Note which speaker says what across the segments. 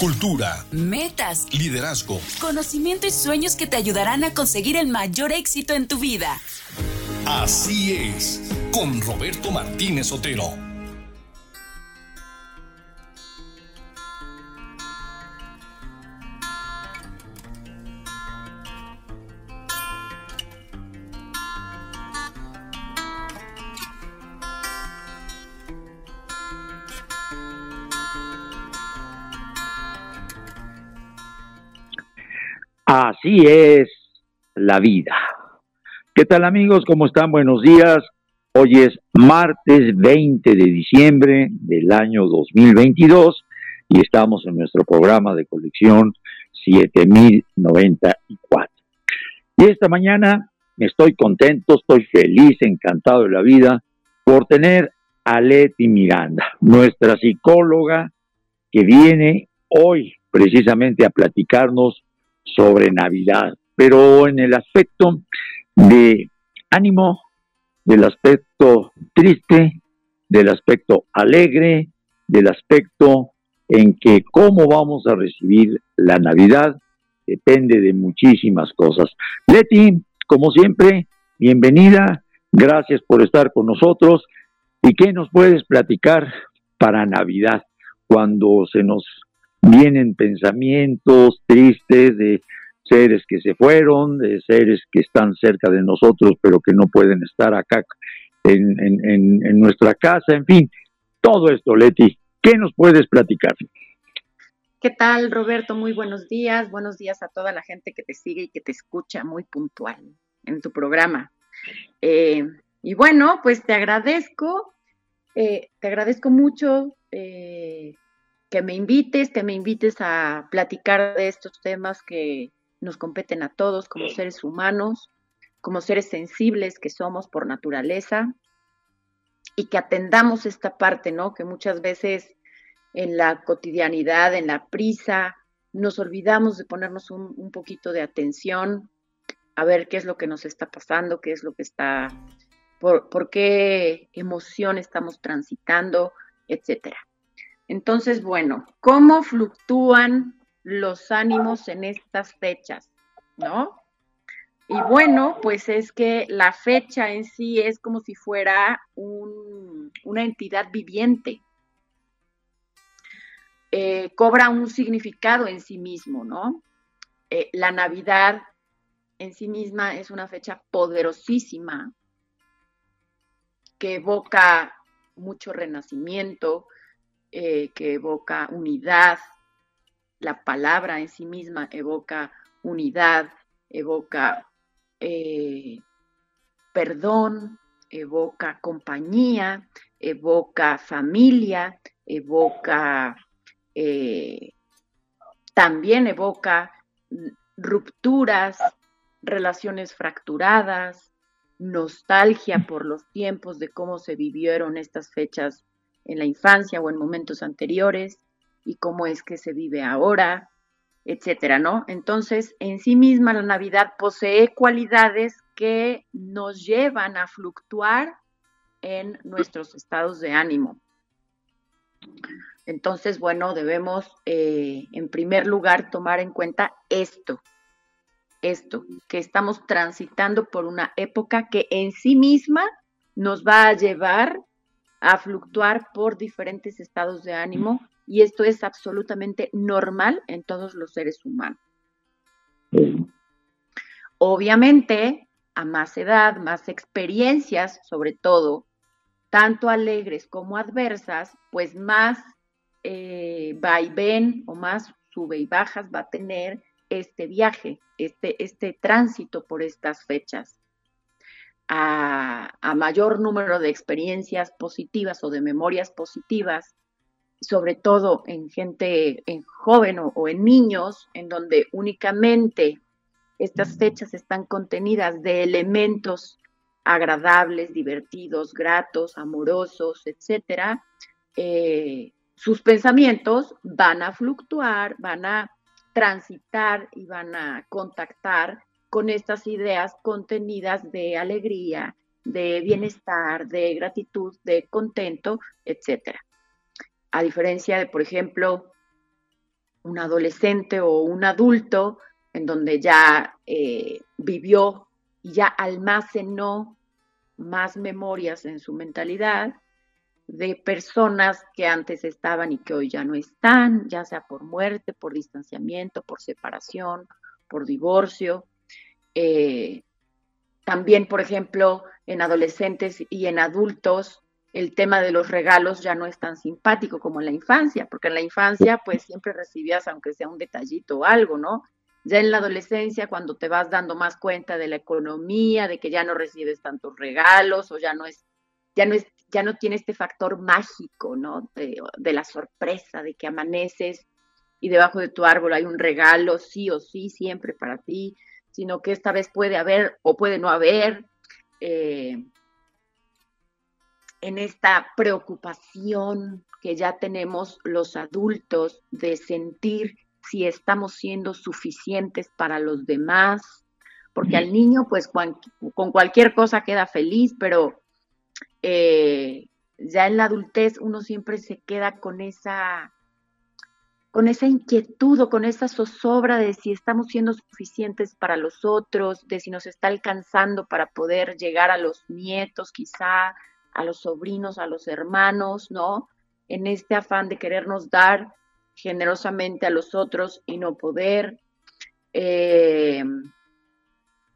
Speaker 1: cultura,
Speaker 2: metas,
Speaker 1: liderazgo,
Speaker 2: conocimiento y sueños que te ayudarán a conseguir el mayor éxito en tu vida.
Speaker 1: Así es, con Roberto Martínez Otero.
Speaker 3: Así es la vida. ¿Qué tal amigos? ¿Cómo están? Buenos días. Hoy es martes 20 de diciembre del año 2022 y estamos en nuestro programa de colección 7094. Y esta mañana estoy contento, estoy feliz, encantado de la vida por tener a Leti Miranda, nuestra psicóloga que viene hoy precisamente a platicarnos sobre Navidad, pero en el aspecto de ánimo, del aspecto triste, del aspecto alegre, del aspecto en que cómo vamos a recibir la Navidad depende de muchísimas cosas. Leti, como siempre, bienvenida, gracias por estar con nosotros. ¿Y qué nos puedes platicar para Navidad cuando se nos vienen pensamientos tristes de seres que se fueron, de seres que están cerca de nosotros pero que no pueden estar acá en, en, nuestra casa, en fin, todo esto, Leti, ¿qué nos puedes platicar?
Speaker 4: ¿Qué tal, Roberto? Muy buenos días. Buenos días a toda la gente que te sigue y que te escucha muy puntual en tu programa. Eh, y bueno, pues te agradezco, eh, te agradezco mucho eh, que me invites, que me invites a platicar de estos temas que nos competen a todos como seres humanos, como seres sensibles que somos por naturaleza y que atendamos esta parte, ¿no? Que muchas veces en la cotidianidad, en la prisa, nos olvidamos de ponernos un, poquito de atención a ver qué es lo que nos está pasando, qué es lo que está, por, por qué emoción estamos transitando, etcétera. Entonces, bueno, ¿cómo fluctúan los ánimos en estas fechas? ¿No? Y bueno, pues es que la fecha en sí es como si fuera una entidad viviente. Eh, cobra un significado en sí mismo, ¿no? Eh, la Navidad en sí misma es una fecha poderosísima que evoca mucho renacimiento, eh, que evoca unidad, la palabra en sí misma evoca unidad, evoca eh, perdón, evoca compañía, evoca familia, evoca, eh, también evoca rupturas, relaciones fracturadas, nostalgia por los tiempos de cómo se vivieron estas fechas en la infancia o en momentos anteriores y cómo es que se vive ahora, etcétera, ¿no? Entonces, en sí misma la Navidad posee cualidades que nos llevan a fluctuar en nuestros estados de ánimo. Entonces, bueno, debemos eh, en primer lugar tomar en cuenta esto, esto, que estamos transitando por una época que en sí misma nos va a llevar a fluctuar por diferentes estados de ánimo y esto es absolutamente normal en todos los seres humanos. Obviamente, a más edad, más experiencias, sobre todo, tanto alegres como adversas, pues más eh, vaivén o más sube y bajas va a tener este viaje, este, este tránsito por estas fechas a, mayor número de experiencias positivas o de memorias positivas, sobre todo en gente en joven o, en niños, en donde únicamente estas fechas están contenidas de elementos agradables, divertidos, gratos, amorosos, etcétera, eh, sus pensamientos van a fluctuar, van a transitar y van a contactar con estas ideas contenidas de alegría, de bienestar, de gratitud, de contento, etcétera. A diferencia de, por ejemplo, un adolescente o un adulto en donde ya eh, vivió y ya almacenó más memorias en su mentalidad de personas que antes estaban y que hoy ya no están, ya sea por muerte, por distanciamiento, por separación, por divorcio. Eh, también, por ejemplo, en adolescentes y en adultos, el tema de los regalos ya no es tan simpático como en la infancia, porque en la infancia pues siempre recibías aunque sea un detallito o algo, ¿no? Ya en la adolescencia, cuando te vas dando más cuenta de la economía, de que ya no recibes tantos regalos o ya no es, ya no es, ya no tiene este factor mágico, ¿no? De, de la sorpresa, de que amaneces y debajo de tu árbol hay un regalo, sí o sí, siempre para ti, sino que esta vez puede haber o puede no haber. Eh, en esta preocupación que ya tenemos los adultos de sentir si estamos siendo suficientes para los demás, porque al niño pues con, cualquier cosa queda feliz, pero eh, ya en la adultez uno siempre se queda con esa con esa inquietud o con esa zozobra de si estamos siendo suficientes para los otros, de si nos está alcanzando para poder llegar a los nietos quizá, a los sobrinos, a los hermanos, ¿no? En este afán de querernos dar generosamente a los otros y no poder. Eh,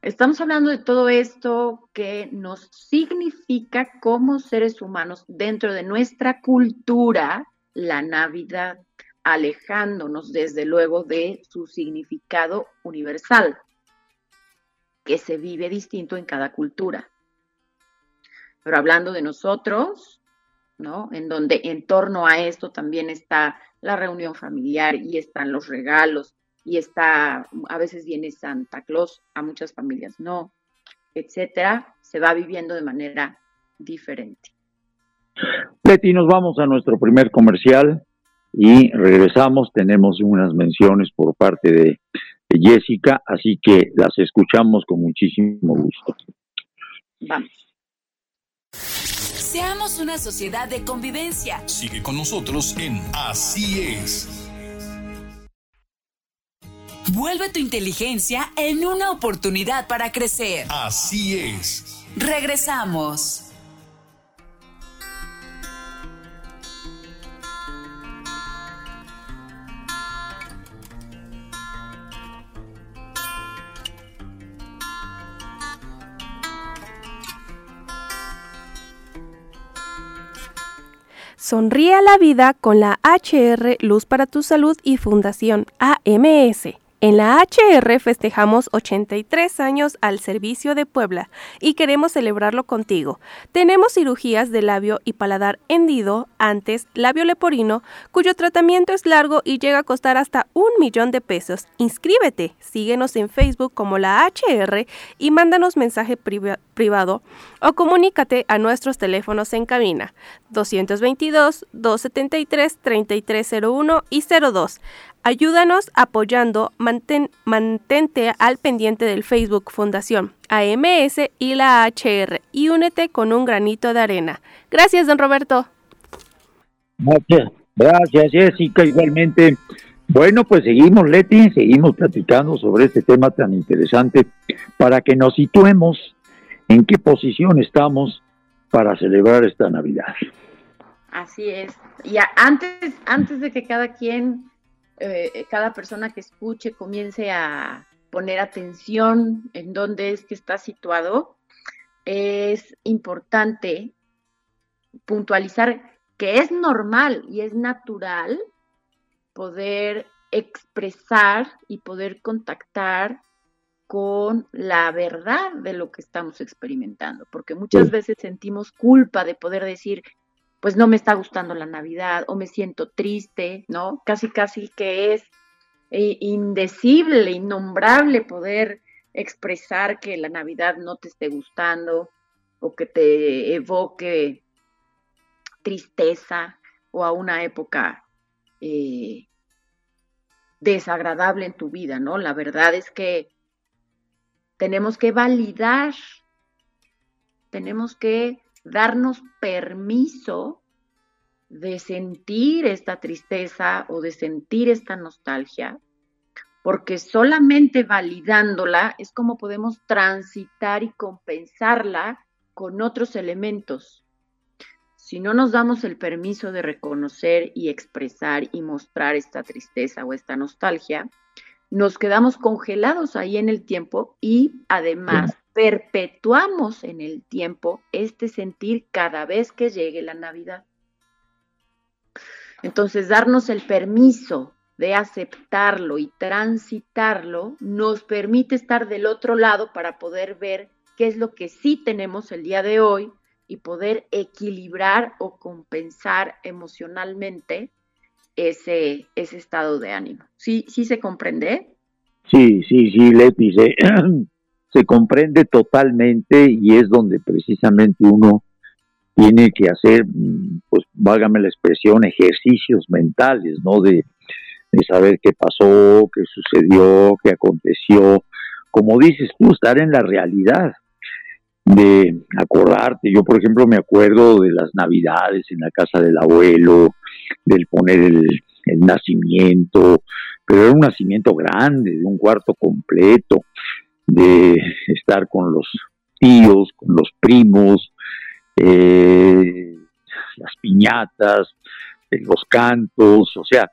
Speaker 4: estamos hablando de todo esto que nos significa como seres humanos dentro de nuestra cultura la Navidad, alejándonos desde luego de su significado universal, que se vive distinto en cada cultura. Pero hablando de nosotros, ¿no? En donde en torno a esto también está la reunión familiar y están los regalos y está, a veces viene Santa Claus, a muchas familias no, etcétera, se va viviendo de manera diferente.
Speaker 3: Betty, nos vamos a nuestro primer comercial y regresamos. Tenemos unas menciones por parte de, de Jessica, así que las escuchamos con muchísimo gusto.
Speaker 4: Vamos.
Speaker 2: Seamos una sociedad de convivencia.
Speaker 1: Sigue con nosotros en Así es.
Speaker 2: Vuelve tu inteligencia en una oportunidad para crecer.
Speaker 1: Así es.
Speaker 2: Regresamos.
Speaker 5: Sonríe a la vida con la HR Luz para tu Salud y Fundación AMS. En la HR festejamos 83 años al servicio de Puebla y queremos celebrarlo contigo. Tenemos cirugías de labio y paladar hendido, antes labio leporino, cuyo tratamiento es largo y llega a costar hasta un millón de pesos. Inscríbete, síguenos en Facebook como la HR y mándanos mensaje privado o comunícate a nuestros teléfonos en cabina 222 273 3301 y 02. Ayúdanos apoyando, mantente al pendiente del Facebook Fundación AMS y la HR y únete con un granito de arena. Gracias, don Roberto.
Speaker 3: Gracias, gracias Jessica, igualmente. Bueno, pues seguimos, Leti, seguimos platicando sobre este tema tan interesante para que nos situemos en qué posición estamos para celebrar esta Navidad.
Speaker 4: Así es. Y antes, antes de que cada quien eh, cada persona que escuche comience a poner atención en dónde es que está situado, es importante puntualizar que es normal y es natural poder expresar y poder contactar con la verdad de lo que estamos experimentando, porque muchas veces sentimos culpa de poder decir, pues no me está gustando la Navidad o me siento triste, ¿no? Casi, casi que es indecible, innombrable poder expresar que la Navidad no te esté gustando o que te evoque tristeza o a una época eh, desagradable en tu vida, ¿no? La verdad es que tenemos que validar, tenemos que darnos permiso de sentir esta tristeza o de sentir esta nostalgia, porque solamente validándola es como podemos transitar y compensarla con otros elementos. Si no nos damos el permiso de reconocer y expresar y mostrar esta tristeza o esta nostalgia, nos quedamos congelados ahí en el tiempo y además perpetuamos en el tiempo este sentir cada vez que llegue la Navidad. Entonces, darnos el permiso de aceptarlo y transitarlo nos permite estar del otro lado para poder ver qué es lo que sí tenemos el día de hoy y poder equilibrar o compensar emocionalmente ese, ese estado de ánimo. ¿Sí, sí se comprende?
Speaker 3: Sí, sí, sí, Leti, se, se comprende totalmente y es donde precisamente uno tiene que hacer, pues válgame la expresión, ejercicios mentales, ¿no? De, de saber qué pasó, qué sucedió, qué aconteció. Como dices tú, estar en la realidad, de acordarte. Yo, por ejemplo, me acuerdo de las navidades en la casa del abuelo, del poner el, nacimiento, pero era un nacimiento grande, de un cuarto completo, de estar con los tíos, con los primos, eh, las piñatas, eh, los cantos, o sea,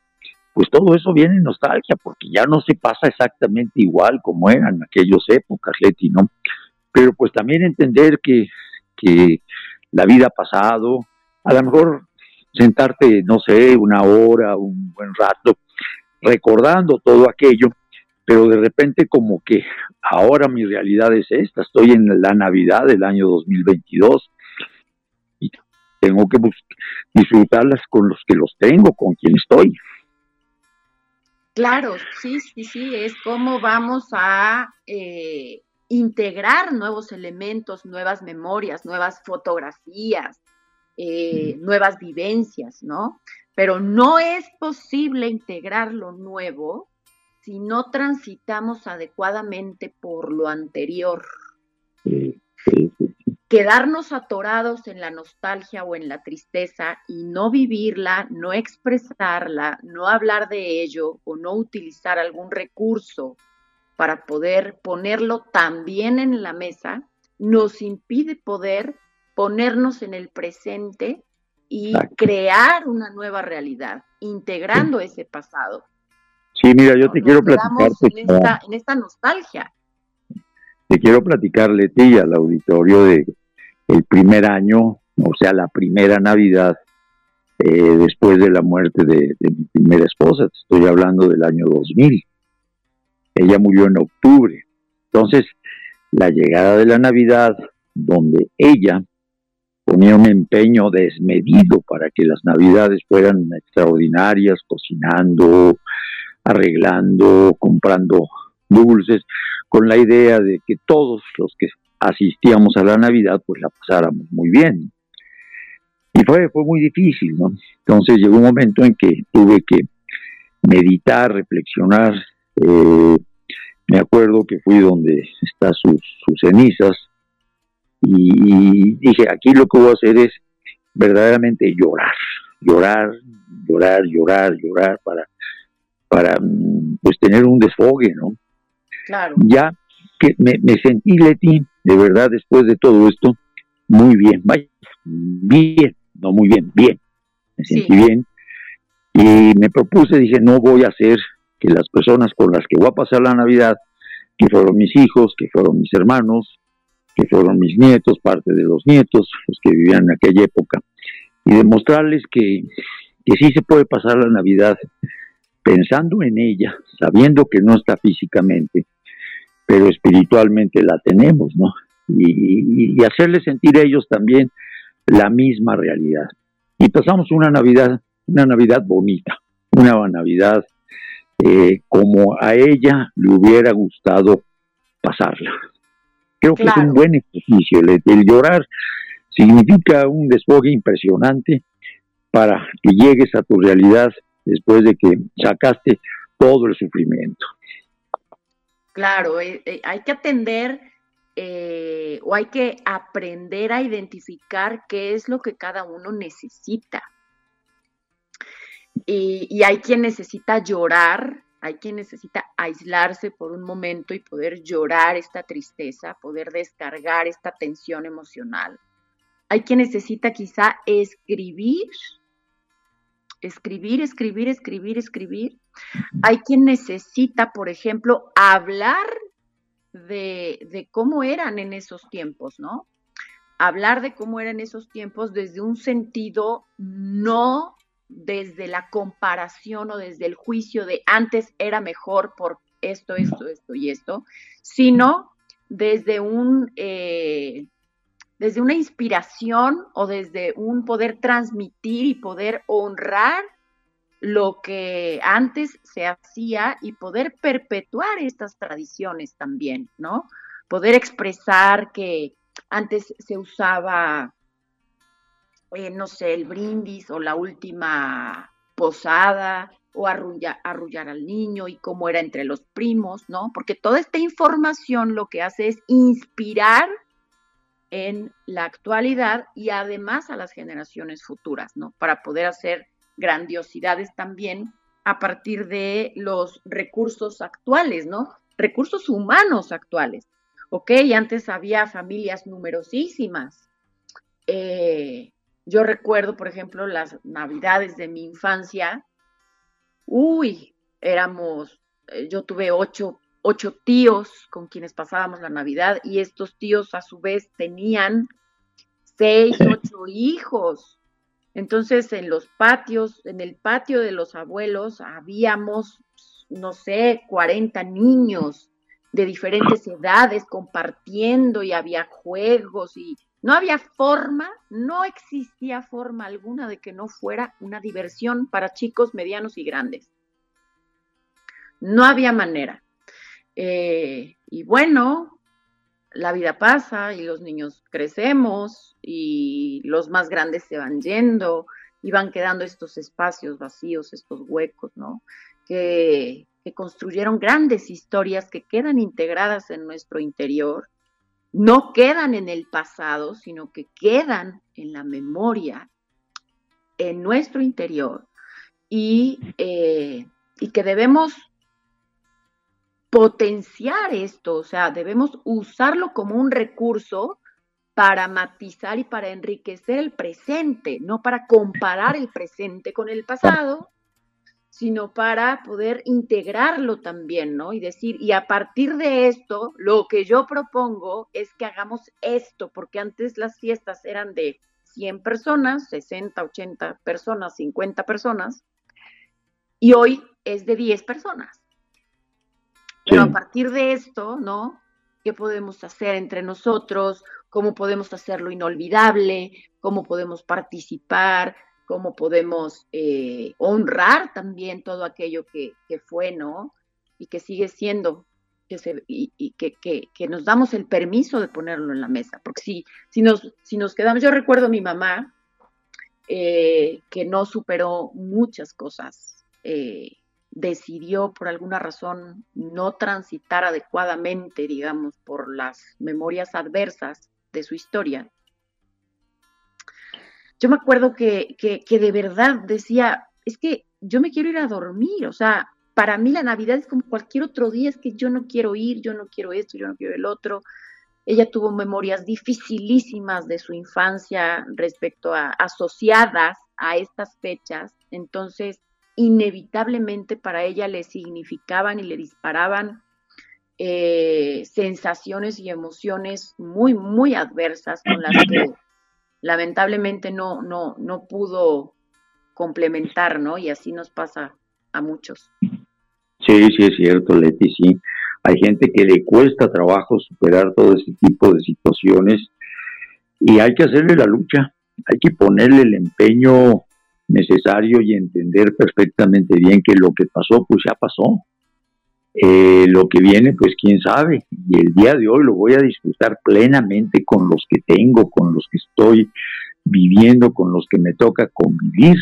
Speaker 3: pues todo eso viene en nostalgia, porque ya no se pasa exactamente igual como eran aquellas épocas, Leti, ¿no? pero pues también entender que, la vida ha pasado, a lo mejor sentarte, no sé, una hora, un buen rato, recordando todo aquello, pero de repente como que ahora mi realidad es esta, estoy en la Navidad del año 2022 y tengo que disfrutarlas con los que los tengo, con quien estoy.
Speaker 4: Claro, sí, sí, sí, es como vamos a eh, integrar nuevos elementos, nuevas memorias, nuevas fotografías, eh, nuevas vivencias, ¿no? Pero no es posible integrar lo nuevo si no transitamos adecuadamente por lo anterior. Quedarnos atorados en la nostalgia o en la tristeza y no vivirla, no expresarla, no hablar de ello o no utilizar algún recurso para poder ponerlo también en la mesa, nos impide poder ponernos en el presente y crear una nueva realidad, integrando ese pasado.
Speaker 3: Sí, mira, yo te quiero platicar.
Speaker 4: En esta, nostalgia.
Speaker 3: Te quiero platicarle ti al auditorio de el primer año, o sea, la primera Navidad eh, después de la muerte de, de, mi primera esposa. Te estoy hablando del año 2000. Ella murió en octubre. Entonces, la llegada de la Navidad, donde ella ponía un empeño desmedido para que las Navidades fueran extraordinarias, cocinando, arreglando, comprando dulces, con la idea de que todos los que asistíamos a la Navidad, pues la pasáramos muy bien. Y fue, fue muy difícil, ¿no? Entonces llegó un momento en que tuve que meditar, reflexionar eh, me acuerdo que fui donde están sus, cenizas y, dije, aquí lo que voy a hacer es verdaderamente llorar, llorar, llorar, llorar, llorar para, para pues tener un desfogue, ¿no?
Speaker 4: Claro.
Speaker 3: Ya que me, sentí, Leti, de verdad, después de todo esto, muy bien, bien, no muy bien, bien, me sentí bien. Y me propuse, dije, no voy a hacer que las personas con las que voy a pasar la Navidad, que fueron mis hijos, que fueron mis hermanos, que fueron mis nietos, parte de los nietos, los que vivían en aquella época, y demostrarles que, que sí se puede pasar la Navidad pensando en ella, sabiendo que no está físicamente, pero espiritualmente la tenemos, ¿no? Y, y, hacerles sentir a ellos también la misma realidad. Y pasamos una Navidad, una Navidad bonita, una Navidad eh, como a ella le hubiera gustado pasarla. Creo que es un buen ejercicio. El, llorar significa un desfogue impresionante para que llegues a tu realidad después de que sacaste todo el sufrimiento.
Speaker 4: Claro, eh, eh, hay que atender o hay que aprender a identificar qué es lo que cada uno necesita. Y, hay quien necesita llorar, hay quien necesita aislarse por un momento y poder llorar esta tristeza, poder descargar esta tensión emocional. Hay quien necesita quizá escribir, escribir, escribir, escribir, escribir. Hay quien necesita, por ejemplo, hablar de, de cómo eran en esos tiempos, ¿no? Hablar de cómo eran esos tiempos desde un sentido no desde la comparación o desde el juicio de antes era mejor por esto, esto, esto y esto, sino desde un eh, desde una inspiración o desde un poder transmitir y poder honrar lo que antes se hacía y poder perpetuar estas tradiciones también, ¿no? Poder expresar que antes se usaba eh, no sé, el brindis o la última posada o arrullar, arrullar al niño y cómo era entre los primos, ¿no? Porque toda esta información lo que hace es inspirar en la actualidad y además a las generaciones futuras, ¿no? Para poder hacer grandiosidades también a partir de los recursos actuales, ¿no? Recursos humanos actuales. Ok, antes había familias numerosísimas, eh, yo recuerdo, por ejemplo, las navidades de mi infancia. Uy, éramos, eh, yo tuve ocho, ocho tíos con quienes pasábamos la Navidad y estos tíos a su vez tenían seis, ocho hijos. Entonces, en los patios, en el patio de los abuelos, habíamos, no sé, 40 niños de diferentes edades compartiendo y había juegos y no había forma, no existía forma alguna de que no fuera una diversión para chicos medianos y grandes. No había manera. Eh, y bueno, la vida pasa y los niños crecemos y los más grandes se van yendo y van quedando estos espacios vacíos, estos huecos, ¿no? Que, que construyeron grandes historias que quedan integradas en nuestro interior no quedan en el pasado, sino que quedan en la memoria, en nuestro interior, y, eh, y que debemos potenciar esto, o sea, debemos usarlo como un recurso para matizar y para enriquecer el presente, no para comparar el presente con el pasado, sino para poder integrarlo también, ¿no? Y decir, y a partir de esto, lo que yo propongo es que hagamos esto, porque antes las fiestas eran de 100 personas, 60, 80 personas, 50 personas, y hoy es de 10 personas. Pero a partir de esto, ¿no? ¿Qué podemos hacer entre nosotros? ¿Cómo podemos hacerlo inolvidable? ¿Cómo podemos participar? cómo podemos eh, honrar también todo aquello que, fue, ¿no? Y que sigue siendo, que se, y, que, que, nos damos el permiso de ponerlo en la mesa. Porque si, si, nos, si nos quedamos, yo recuerdo a mi mamá, eh, que no superó muchas cosas, eh, decidió por alguna razón no transitar adecuadamente, digamos, por las memorias adversas de su historia yo me acuerdo que, que, de verdad decía, es que yo me quiero ir a dormir, o sea, para mí la Navidad es como cualquier otro día, es que yo no quiero ir, yo no quiero esto, yo no quiero el otro. Ella tuvo memorias dificilísimas de su infancia respecto a asociadas a estas fechas, entonces inevitablemente para ella le significaban y le disparaban eh, sensaciones y emociones muy, muy adversas con las que lamentablemente no, no, no pudo complementar, ¿no? Y así nos pasa a muchos.
Speaker 3: Sí, sí, es cierto, Leti, sí. Hay gente que le cuesta trabajo superar todo ese tipo de situaciones y hay que hacerle la lucha, hay que ponerle el empeño necesario y entender perfectamente bien que lo que pasó, pues ya pasó. Eh, lo que viene, pues quién sabe. Y el día de hoy lo voy a disfrutar plenamente con los que tengo, con los que estoy viviendo, con los que me toca convivir.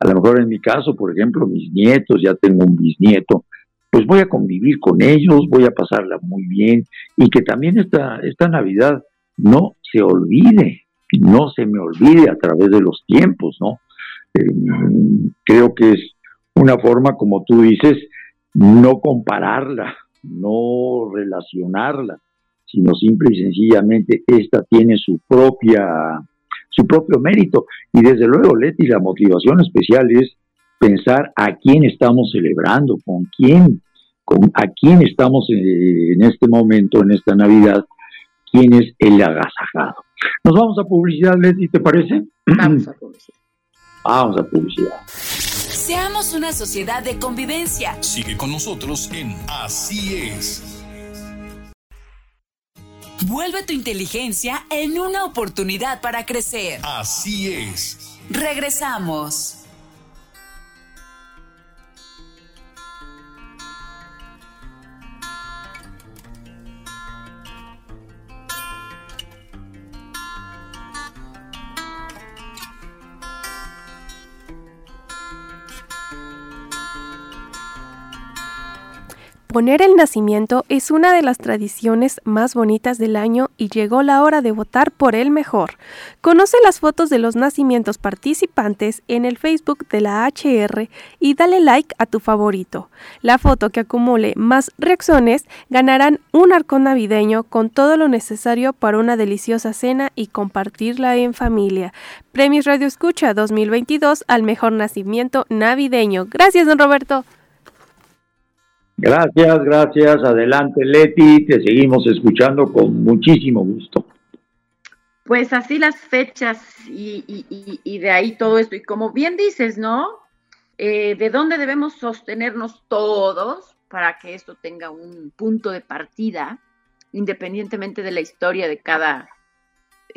Speaker 3: A lo mejor en mi caso, por ejemplo, mis nietos, ya tengo un bisnieto, pues voy a convivir con ellos, voy a pasarla muy bien y que también esta, esta Navidad no se olvide, no se me olvide a través de los tiempos, ¿no? Creo que es una forma, como tú dices, no compararla, no relacionarla, sino simple y sencillamente esta tiene su propia su propio mérito y desde luego Leti la motivación especial es pensar a quién estamos celebrando, con quién, con a quién estamos en, este momento, en esta Navidad, quién es el agasajado. Nos vamos a publicidad, Leti, ¿te parece?
Speaker 4: Vamos a publicidad.
Speaker 3: Vamos a publicidad.
Speaker 2: Seamos una sociedad de convivencia.
Speaker 1: Sigue con nosotros en Así es.
Speaker 2: Vuelve tu inteligencia en una oportunidad para crecer.
Speaker 1: Así es.
Speaker 2: Regresamos.
Speaker 5: Poner el nacimiento es una de las tradiciones más bonitas del año y llegó la hora de votar por el mejor. Conoce las fotos de los nacimientos participantes en el Facebook de la HR y dale like a tu favorito. La foto que acumule más reacciones ganarán un arcón navideño con todo lo necesario para una deliciosa cena y compartirla en familia. Premios Radio Escucha 2022 al mejor nacimiento navideño. Gracias, don Roberto.
Speaker 3: Gracias, gracias. Adelante, Leti. Te seguimos escuchando con muchísimo gusto.
Speaker 4: Pues así las fechas y, de ahí todo esto. Y como bien dices, ¿no? Eh, ¿De dónde debemos sostenernos todos para que esto tenga un punto de partida, independientemente de la historia de cada,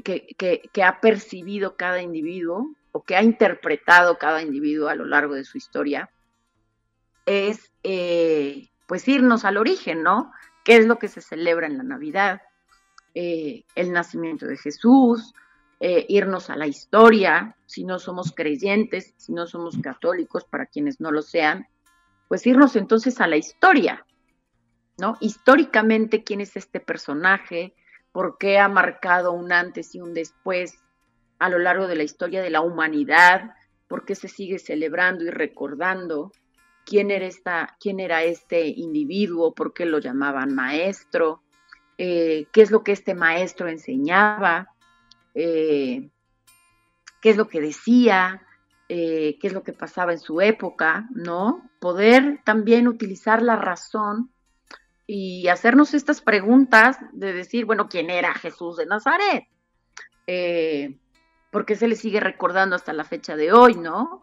Speaker 4: que, que ha percibido cada individuo o que ha interpretado cada individuo a lo largo de su historia? Es eh, pues irnos al origen, ¿no? ¿Qué es lo que se celebra en la Navidad? Eh, el nacimiento de Jesús, eh, irnos a la historia, si no somos creyentes, si no somos católicos, para quienes no lo sean, pues irnos entonces a la historia, ¿no? Históricamente, ¿quién es este personaje? ¿Por qué ha marcado un antes y un después a lo largo de la historia de la humanidad? ¿Por qué se sigue celebrando y recordando? Quién era, esta, quién era este individuo, por qué lo llamaban maestro, eh, qué es lo que este maestro enseñaba, eh, qué es lo que decía, eh, qué es lo que pasaba en su época, ¿no? Poder también utilizar la razón y hacernos estas preguntas de decir, bueno, ¿quién era Jesús de Nazaret? ¿Por qué se le sigue recordando hasta la fecha de hoy, ¿no?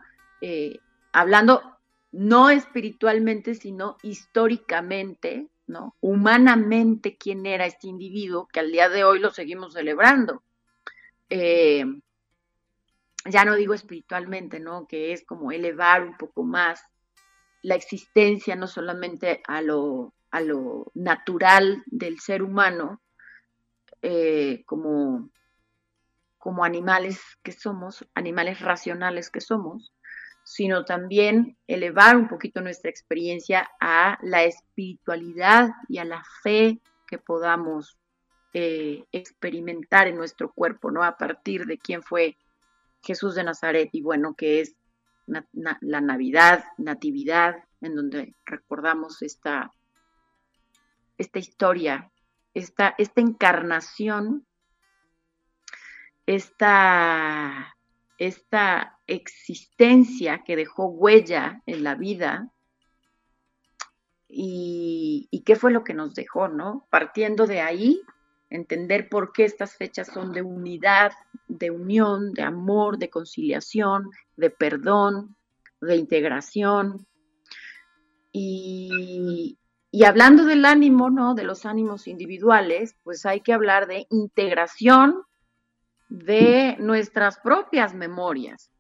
Speaker 4: hablando no espiritualmente, sino históricamente, ¿no? Humanamente, quién era este individuo que al día de hoy lo seguimos celebrando. Eh, ya no digo espiritualmente, ¿no? Que es como elevar un poco más la existencia, no solamente a lo, a lo natural del ser humano, eh, como, como animales que somos, animales racionales que somos, sino también elevar un poquito nuestra experiencia a la espiritualidad y a la fe que podamos eh, experimentar en nuestro cuerpo, ¿no? A partir de quién fue Jesús de Nazaret y bueno, que es la Navidad, Natividad, en donde recordamos esta, esta historia, esta, esta encarnación, esta esta existencia que dejó huella en la vida y, qué fue lo que nos dejó, ¿no? Partiendo de ahí, entender por qué estas fechas son de unidad, de unión, de amor, de conciliación, de perdón, de integración. Y, y hablando del ánimo, ¿no? De los ánimos individuales, pues hay que hablar de integración de nuestras propias memorias,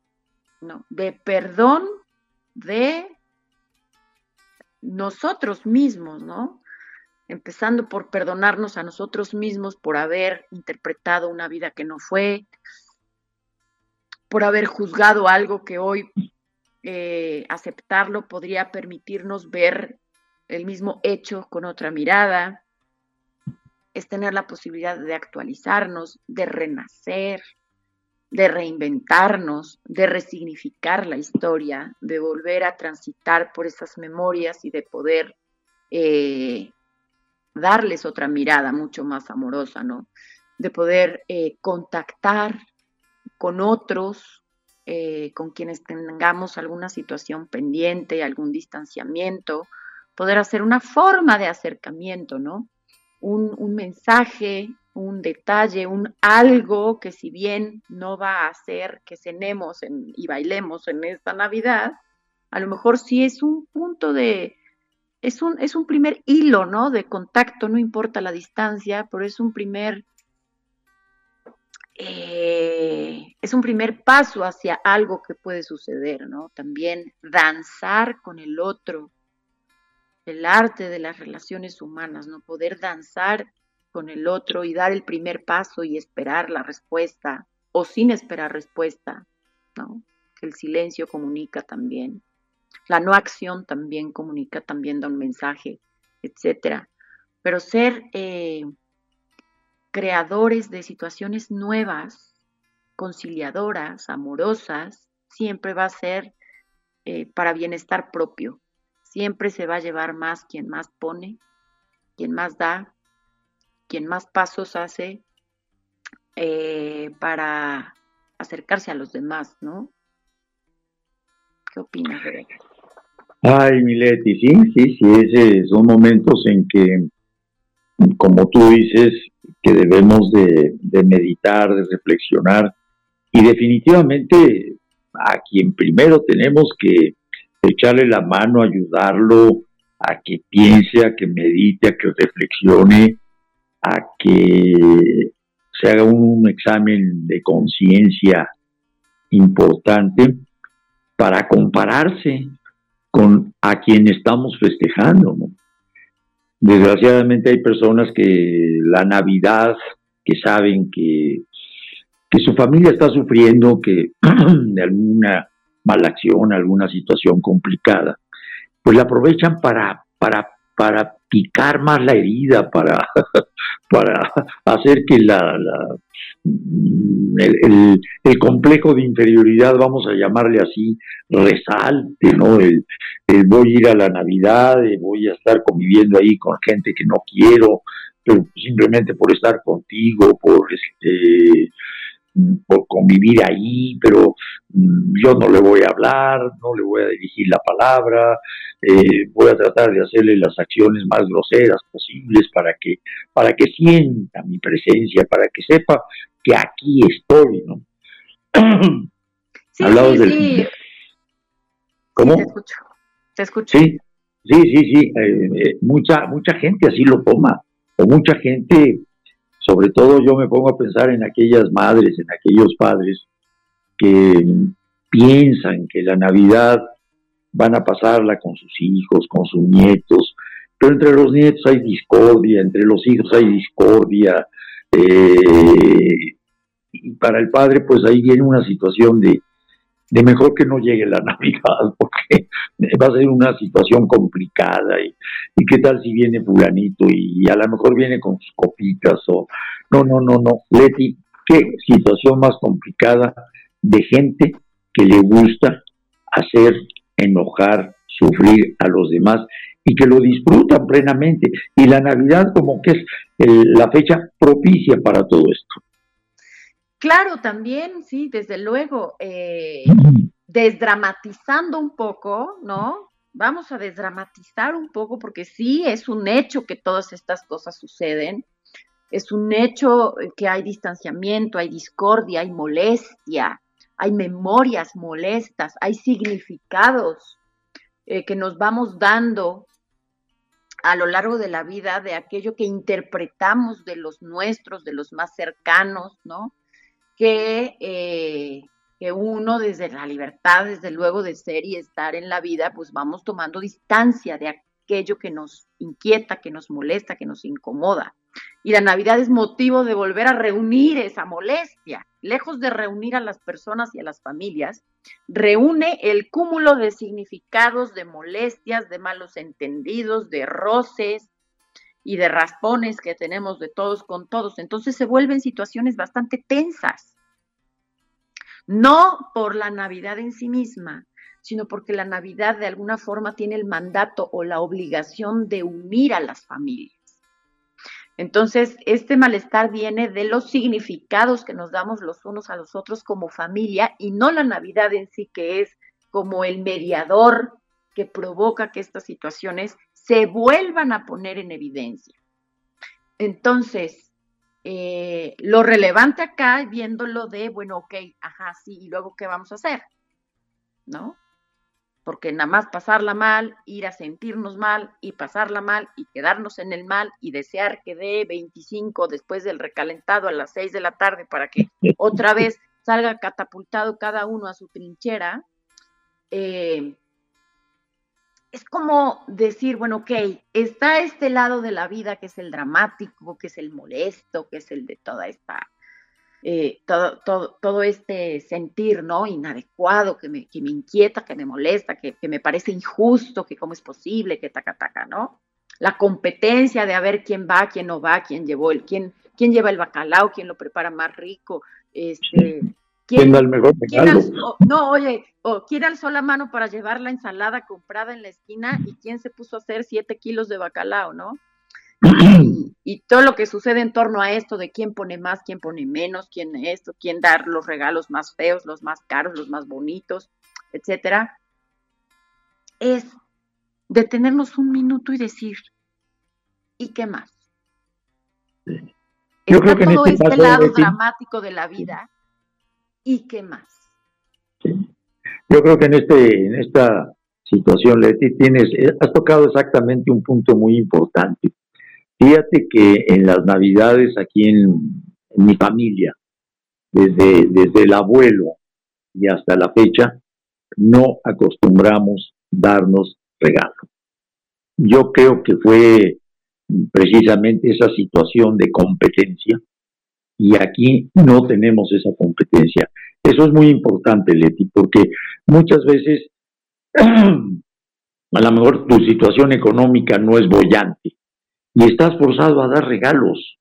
Speaker 4: ¿no? de perdón de nosotros mismos, ¿no? Empezando por perdonarnos a nosotros mismos por haber interpretado una vida que no fue, por haber juzgado algo que hoy eh, aceptarlo podría permitirnos ver el mismo hecho con otra mirada, es tener la posibilidad de actualizarnos, de renacer, de reinventarnos, de resignificar la historia, de volver a transitar por esas memorias y de poder eh, darles otra mirada mucho más amorosa, ¿no? De poder eh, contactar con otros, eh, con quienes tengamos alguna situación pendiente, algún distanciamiento, poder hacer una forma de acercamiento, ¿no? Un, mensaje, un detalle, un algo que si bien no va a hacer que cenemos y bailemos en esta Navidad, a lo mejor sí es un punto de, es un, es un primer hilo, ¿no? De contacto, no importa la distancia, pero es un primer, eh, es un primer paso hacia algo que puede suceder, ¿no? También danzar con el otro, el arte de las relaciones humanas, ¿no? Poder danzar con el otro y dar el primer paso y esperar la respuesta, o sin esperar respuesta, ¿no? El silencio comunica también. La no acción también comunica, también da un mensaje, etcétera. Pero ser eh, creadores de situaciones nuevas, conciliadoras, amorosas, siempre va a ser eh, para bienestar propio. Siempre se va a llevar más quien más pone, quien más da, quien más pasos hace eh, para acercarse a los demás, ¿no? ¿Qué opinas?
Speaker 3: Ay, Mileti, sí, sí, sí, son momentos en que, como tú dices, que debemos de, meditar, de reflexionar y definitivamente a quien primero tenemos que echarle la mano, ayudarlo a que piense, a que medite, a que reflexione, a que se haga un examen de conciencia importante para compararse, con a quien estamos festejando. Desgraciadamente hay personas que la Navidad, que saben que, que su familia está sufriendo, que de alguna mala acción, alguna situación complicada, pues la aprovechan para, para, para picar más la herida, para, para hacer que la, el, complejo de inferioridad, vamos a llamarle así, resalte, ¿no? El, voy a ir a la Navidad, voy a estar conviviendo ahí con gente que no quiero, simplemente por estar contigo, por este por convivir ahí, pero mm, yo no le voy a hablar, no le voy a dirigir la palabra, eh, voy a tratar de hacerle las acciones más groseras posibles para que, para que sienta mi presencia, para que sepa que aquí estoy, ¿no?
Speaker 4: Sí, sí, sí.
Speaker 3: ¿Cómo?
Speaker 4: te escucho, te escucho.
Speaker 3: Sí, sí, sí, sí. Eh, eh, mucha, mucha gente así lo toma, o mucha gente, sobre todo yo me pongo a pensar en aquellas madres, en aquellos padres que piensan que la Navidad van a pasarla con sus hijos, con sus nietos, pero entre los nietos hay discordia, entre los hijos hay discordia, eh, y para el padre, pues ahí viene una situación de, de mejor que no llegue la Navidad, porque va a ser una situación complicada. Y, y qué tal si viene fulanito y, a lo mejor viene con sus copitas o... No, no, no, no. Leti, qué situación más complicada de gente que le gusta hacer enojar, sufrir a los demás y que lo disfrutan plenamente. Y la Navidad como que es la fecha propicia para todo esto.
Speaker 4: Claro, también, sí, desde luego, eh, desdramatizando un poco, ¿no? Vamos a desdramatizar un poco porque sí es un hecho que todas estas cosas suceden, es un hecho que hay distanciamiento, hay discordia, hay molestia, hay memorias molestas, hay significados eh, que nos vamos dando a lo largo de la vida de aquello que interpretamos de los nuestros, de los más cercanos, ¿no? Que, eh, que uno desde la libertad, desde luego de ser y estar en la vida, pues vamos tomando distancia de aquello que nos inquieta, que nos molesta, que nos incomoda. Y la Navidad es motivo de volver a reunir esa molestia. Lejos de reunir a las personas y a las familias, reúne el cúmulo de significados, de molestias, de malos entendidos, de roces y de raspones que tenemos de todos con todos. Entonces se vuelven situaciones bastante tensas. No por la Navidad en sí misma, sino porque la Navidad de alguna forma tiene el mandato o la obligación de unir a las familias. Entonces, este malestar viene de los significados que nos damos los unos a los otros como familia y no la Navidad en sí, que es como el mediador que provoca que estas situaciones se vuelvan a poner en evidencia. Entonces, eh, lo relevante acá, viéndolo de, bueno, ok, ajá, sí, y luego, ¿qué vamos a hacer? ¿No? porque nada más pasarla mal, ir a sentirnos mal y pasarla mal y quedarnos en el mal y desear que dé 25 después del recalentado a las 6 de la tarde para que otra vez salga catapultado cada uno a su trinchera, eh, es como decir, bueno, ok, está este lado de la vida que es el dramático, que es el molesto, que es el de toda esta eh, todo, todo, todo, este sentir, ¿no? Inadecuado, que me, que me inquieta, que me molesta, que, me parece injusto, que cómo es posible, que taca, taca, ¿no? La competencia de a ver quién va, quién no va, quién llevó el, quién, quién lleva el bacalao, quién lo prepara más rico, este,
Speaker 3: ¿Quién, da el mejor
Speaker 4: no, oye, o quién alzó la mano para llevar la ensalada comprada en la esquina y quién se puso a hacer siete kilos de bacalao, ¿no? y, todo lo que sucede en torno a esto de quién pone más, quién pone menos, quién esto, quién dar los regalos más feos, los más caros, los más bonitos, etcétera, es detenernos un minuto y decir, ¿y qué más? Yo creo que todo este, este lado dramático de la vida, ¿y qué más?
Speaker 3: Yo creo que en este, en esta situación, Leti, tienes, eh, has tocado exactamente un punto muy importante. Fíjate que en las navidades aquí en, mi familia, desde, desde el abuelo y hasta la fecha, no acostumbramos darnos regalo. Yo creo que fue precisamente esa situación de competencia y aquí no tenemos esa competencia. Eso es muy importante, Leti, porque muchas veces a lo mejor tu situación económica no es bollante, y estás forzado a dar regalos,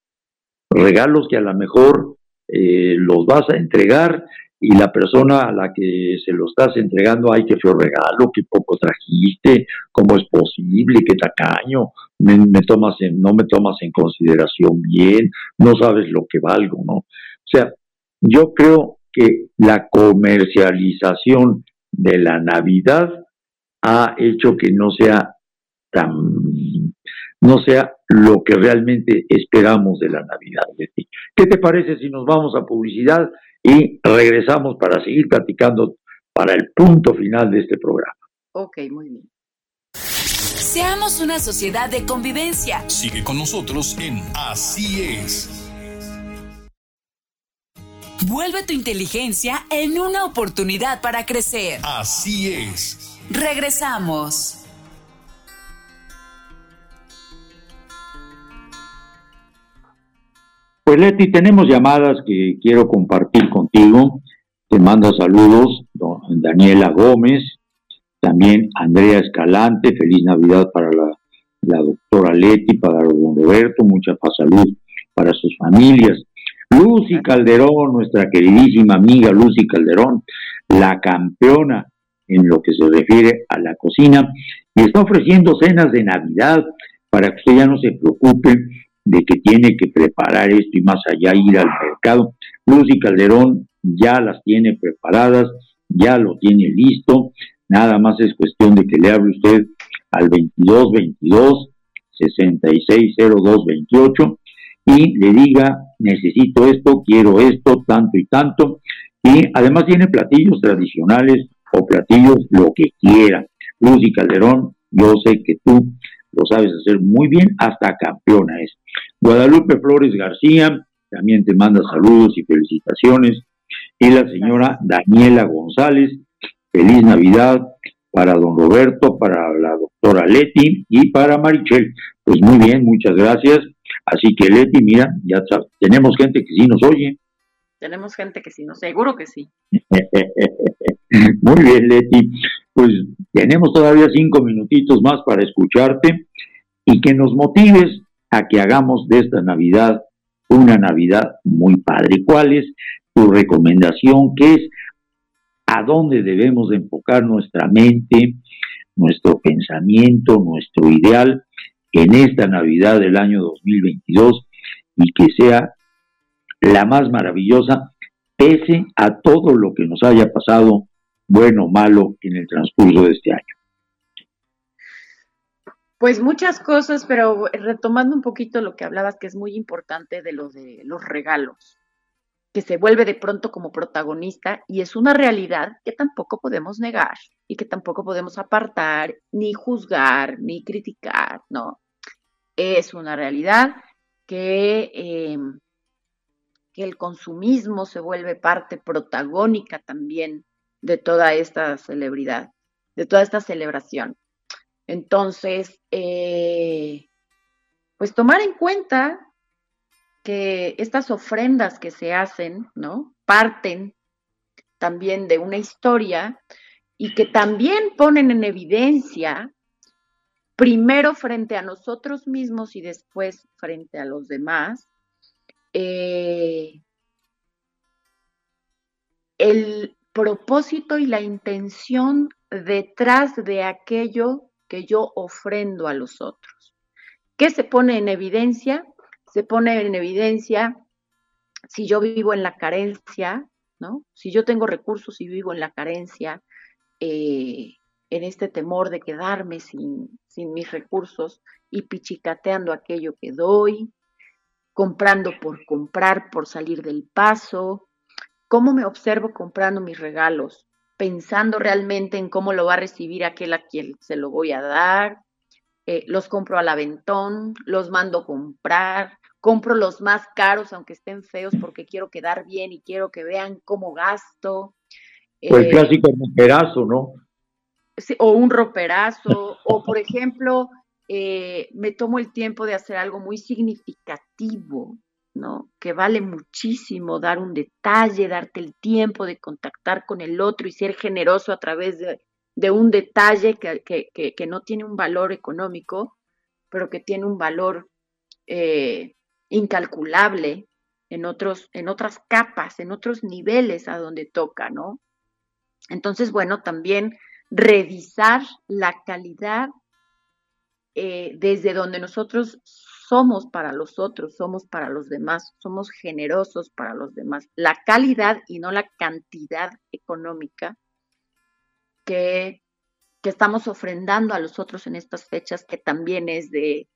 Speaker 3: regalos que a lo mejor eh, los vas a entregar y la persona a la que se lo estás entregando, ay, qué feo regalo, qué poco trajiste, cómo es posible, qué tacaño, me, tomas en, no me tomas en consideración bien, no sabes lo que valgo, ¿no? O sea, yo creo que la comercialización de la Navidad ha hecho que no sea tan no sea lo que realmente esperamos de la Navidad. ¿Qué te parece si nos vamos a publicidad y regresamos para seguir platicando para el punto final de este programa?
Speaker 4: Ok, muy bien.
Speaker 2: Seamos una sociedad de convivencia.
Speaker 1: Sigue con nosotros en Así es.
Speaker 2: Vuelve tu inteligencia en una oportunidad para crecer.
Speaker 1: Así es.
Speaker 2: Regresamos.
Speaker 3: Pues Leti, tenemos llamadas que quiero compartir contigo. Te manda saludos Daniela Gómez, también Andrea Escalante, feliz Navidad para la, doctora Leti, para don Roberto, mucha paz salud para sus familias. Lucy Calderón, nuestra queridísima amiga Lucy Calderón, la campeona en lo que se refiere a la cocina, y está ofreciendo cenas de Navidad para que usted ya no se preocupe de que tiene que preparar esto y más allá ir al mercado. Lucy Calderón ya las tiene preparadas, ya lo tiene listo, nada más es cuestión de que le hable usted al 2222 660228 y le diga necesito esto, quiero esto, tanto y tanto. Y además tiene platillos tradicionales o platillos lo que quiera. Lucy Calderón, yo sé que tú lo sabes hacer muy bien, hasta campeona es. Guadalupe Flores García, también te manda saludos y felicitaciones. Y la señora Daniela González, feliz Navidad para don Roberto, para la doctora Leti y para Marichel. Pues muy bien, muchas gracias. Así que Leti, mira, ya tenemos gente que sí nos oye.
Speaker 4: Tenemos gente que sí, no seguro que sí.
Speaker 3: muy bien, Leti. Pues tenemos todavía cinco minutitos más para escucharte y que nos motives a que hagamos de esta Navidad una Navidad muy padre. ¿Cuál es tu recomendación? ¿Qué es a dónde debemos de enfocar nuestra mente, nuestro pensamiento, nuestro ideal en esta Navidad del año 2022 y que sea la más maravillosa pese a todo lo que nos haya pasado, bueno o malo, en el transcurso de este año.
Speaker 4: Pues muchas cosas, pero retomando un poquito lo que hablabas, que es muy importante de lo de los regalos, que se vuelve de pronto como protagonista y es una realidad que tampoco podemos negar y que tampoco podemos apartar, ni juzgar, ni criticar, ¿no? Es una realidad que, em, que el consumismo se vuelve parte protagónica también de toda esta celebridad, de toda esta celebración. Entonces, eh, pues tomar en cuenta que estas ofrendas que se hacen, ¿no? Parten también de una historia y que también ponen en evidencia, primero frente a nosotros mismos y después frente a los demás, eh, el propósito y la intención detrás de aquello que yo ofrendo a los otros. ¿Qué se pone en evidencia? Se pone en evidencia si yo vivo en la carencia, ¿no? Si yo tengo recursos y vivo en la carencia, eh, en este temor de quedarme sin, sin mis recursos y pichicateando aquello que doy, comprando por comprar, por salir del paso, cómo me observo comprando mis regalos, pensando realmente en cómo lo va a recibir aquel a quien se lo voy a dar. Eh, los compro al aventón, los mando comprar, compro los más caros aunque estén feos porque quiero quedar bien y quiero que vean cómo gasto.
Speaker 3: O el eh, clásico roperazo, ¿no?
Speaker 4: o un roperazo, o por ejemplo, eh, me tomo el tiempo de hacer algo muy significativo ¿no? Que vale muchísimo dar un detalle, darte el tiempo de contactar con el otro y ser generoso a través de, un detalle que, no tiene un valor económico, pero que tiene un valor eh, incalculable en, otros, en otras capas, en otros niveles a donde toca, ¿no? Entonces, bueno, también revisar la calidad eh, desde donde nosotros somos para los otros, somos para los demás, somos generosos para los demás. La calidad y no la cantidad económica que, que estamos ofrendando a los otros en estas fechas, que también es de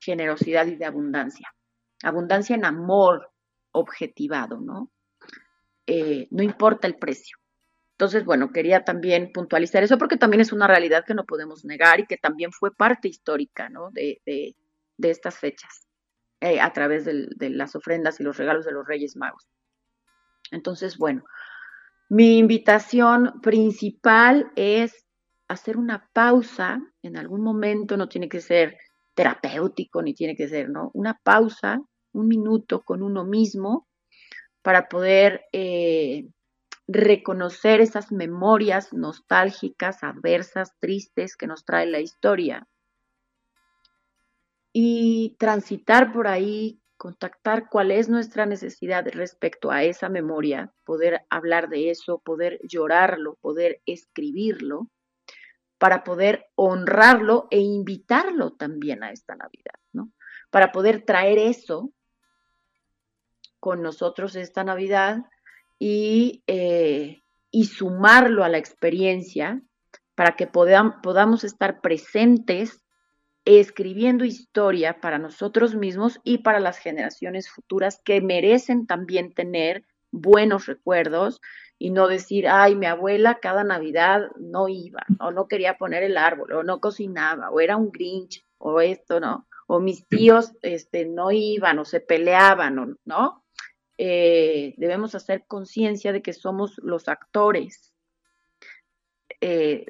Speaker 4: generosidad y de abundancia. Abundancia en amor objetivado, ¿no? Eh, no importa el precio. Entonces, bueno, quería también puntualizar eso porque también es una realidad que no podemos negar y que también fue parte histórica, ¿no? De, de, de estas fechas eh, a través de las ofrendas y los regalos de los Reyes Magos. Entonces, bueno, mi invitación principal es hacer una pausa en algún momento, no tiene que ser terapéutico ni tiene que ser, ¿no? Una pausa, un minuto con uno mismo para poder eh, reconocer esas memorias nostálgicas, adversas, tristes que nos trae la historia y transitar por ahí, contactar cuál es nuestra necesidad respecto a esa memoria, poder hablar de eso, poder llorarlo, poder escribirlo, para poder honrarlo e invitarlo también a esta Navidad, ¿no? Para poder traer eso con nosotros esta Navidad y, eh, y sumarlo a la experiencia para que podamos estar presentes escribiendo historia para nosotros mismos y para las generaciones futuras que merecen también tener buenos recuerdos y no decir, ay, mi abuela cada Navidad no iba, o no quería poner el árbol, o no cocinaba, o era un grinch, o esto, ¿no? O mis tíos este, no iban, o se peleaban, ¿no? Eh, debemos hacer conciencia de que somos los actores eh,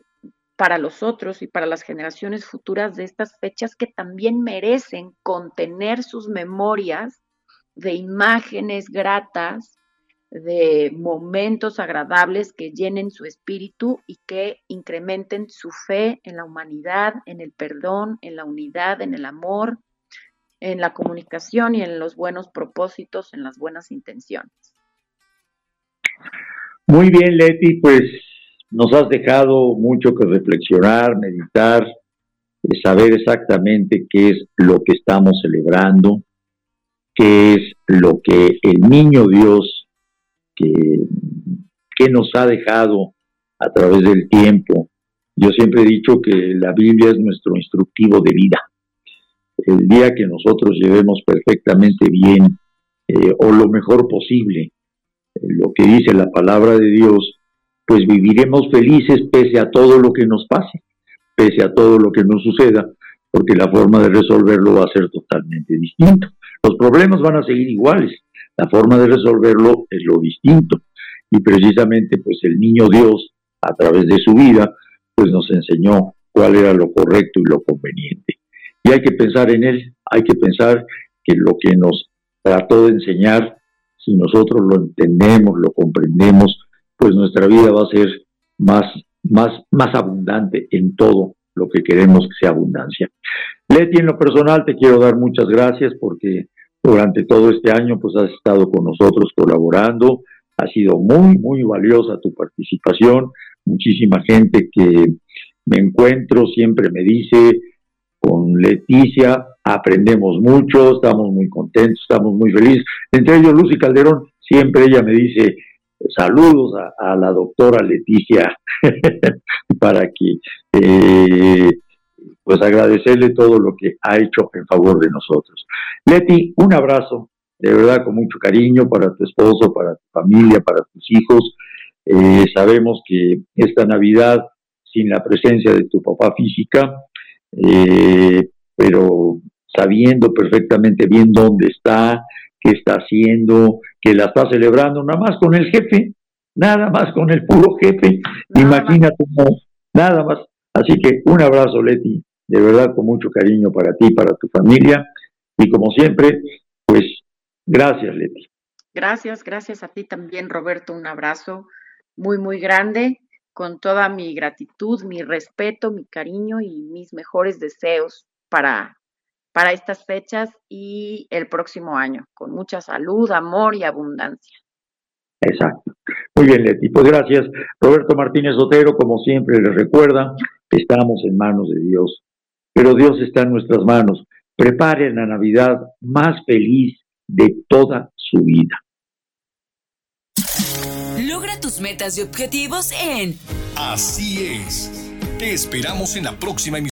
Speaker 4: para los otros y para las generaciones futuras de estas fechas que también merecen contener sus memorias de imágenes gratas, de momentos agradables que llenen su espíritu y que incrementen su fe en la humanidad, en el perdón, en la unidad, en el amor, en la comunicación y en los buenos propósitos, en las buenas intenciones.
Speaker 3: Muy bien, Leti, pues nos has dejado mucho que reflexionar, meditar, saber exactamente qué es lo que estamos celebrando, qué es lo que el niño Dios que, que nos ha dejado a través del tiempo. Yo siempre he dicho que la Biblia es nuestro instructivo de vida. El día que nosotros llevemos perfectamente bien eh, o lo mejor posible eh, lo que dice la palabra de Dios, pues viviremos felices pese a todo lo que nos pase, pese a todo lo que nos suceda, porque la forma de resolverlo va a ser totalmente distinto. Los problemas van a seguir iguales, la forma de resolverlo es lo distinto. Y precisamente pues el niño Dios, a través de su vida, pues nos enseñó cuál era lo correcto y lo conveniente. Y hay que pensar en él, hay que pensar que lo que nos trató de enseñar, si nosotros lo entendemos, lo comprendemos, pues nuestra vida va a ser más, más, más abundante en todo lo que queremos que sea abundancia. Leti, en lo personal te quiero dar muchas gracias porque durante todo este año pues has estado con nosotros colaborando, ha sido muy, muy valiosa tu participación, muchísima gente que me encuentro siempre me dice, con Leticia aprendemos mucho, estamos muy contentos, estamos muy felices. Entre ellos Lucy Calderón, siempre ella me dice, saludos a, la doctora Leticia para que eh, pues agradecerle todo lo que ha hecho en favor de nosotros. Leti, un abrazo, de verdad con mucho cariño para tu esposo, para tu familia, para tus hijos. Eh, sabemos que esta Navidad, sin la presencia de tu papá física, eh, pero sabiendo perfectamente bien dónde está, qué está haciendo, que la está celebrando, nada más con el jefe, nada más con el puro jefe, imagínate cómo, nada más. Así que un abrazo, Leti, de verdad con mucho cariño para ti, para tu familia, y como siempre, pues gracias, Leti.
Speaker 4: Gracias, gracias a ti también, Roberto, un abrazo muy, muy grande, con toda mi gratitud, mi respeto, mi cariño y mis mejores deseos para para estas fechas y el próximo año, con mucha salud, amor y abundancia.
Speaker 3: Exacto. Muy bien, Leti. Pues gracias. Roberto Martínez Otero, como siempre les recuerda, estamos en manos de Dios, pero Dios está en nuestras manos. Preparen la Navidad más feliz de toda su vida.
Speaker 2: Logra tus metas y objetivos en
Speaker 1: Así es. Te esperamos en la próxima emisión.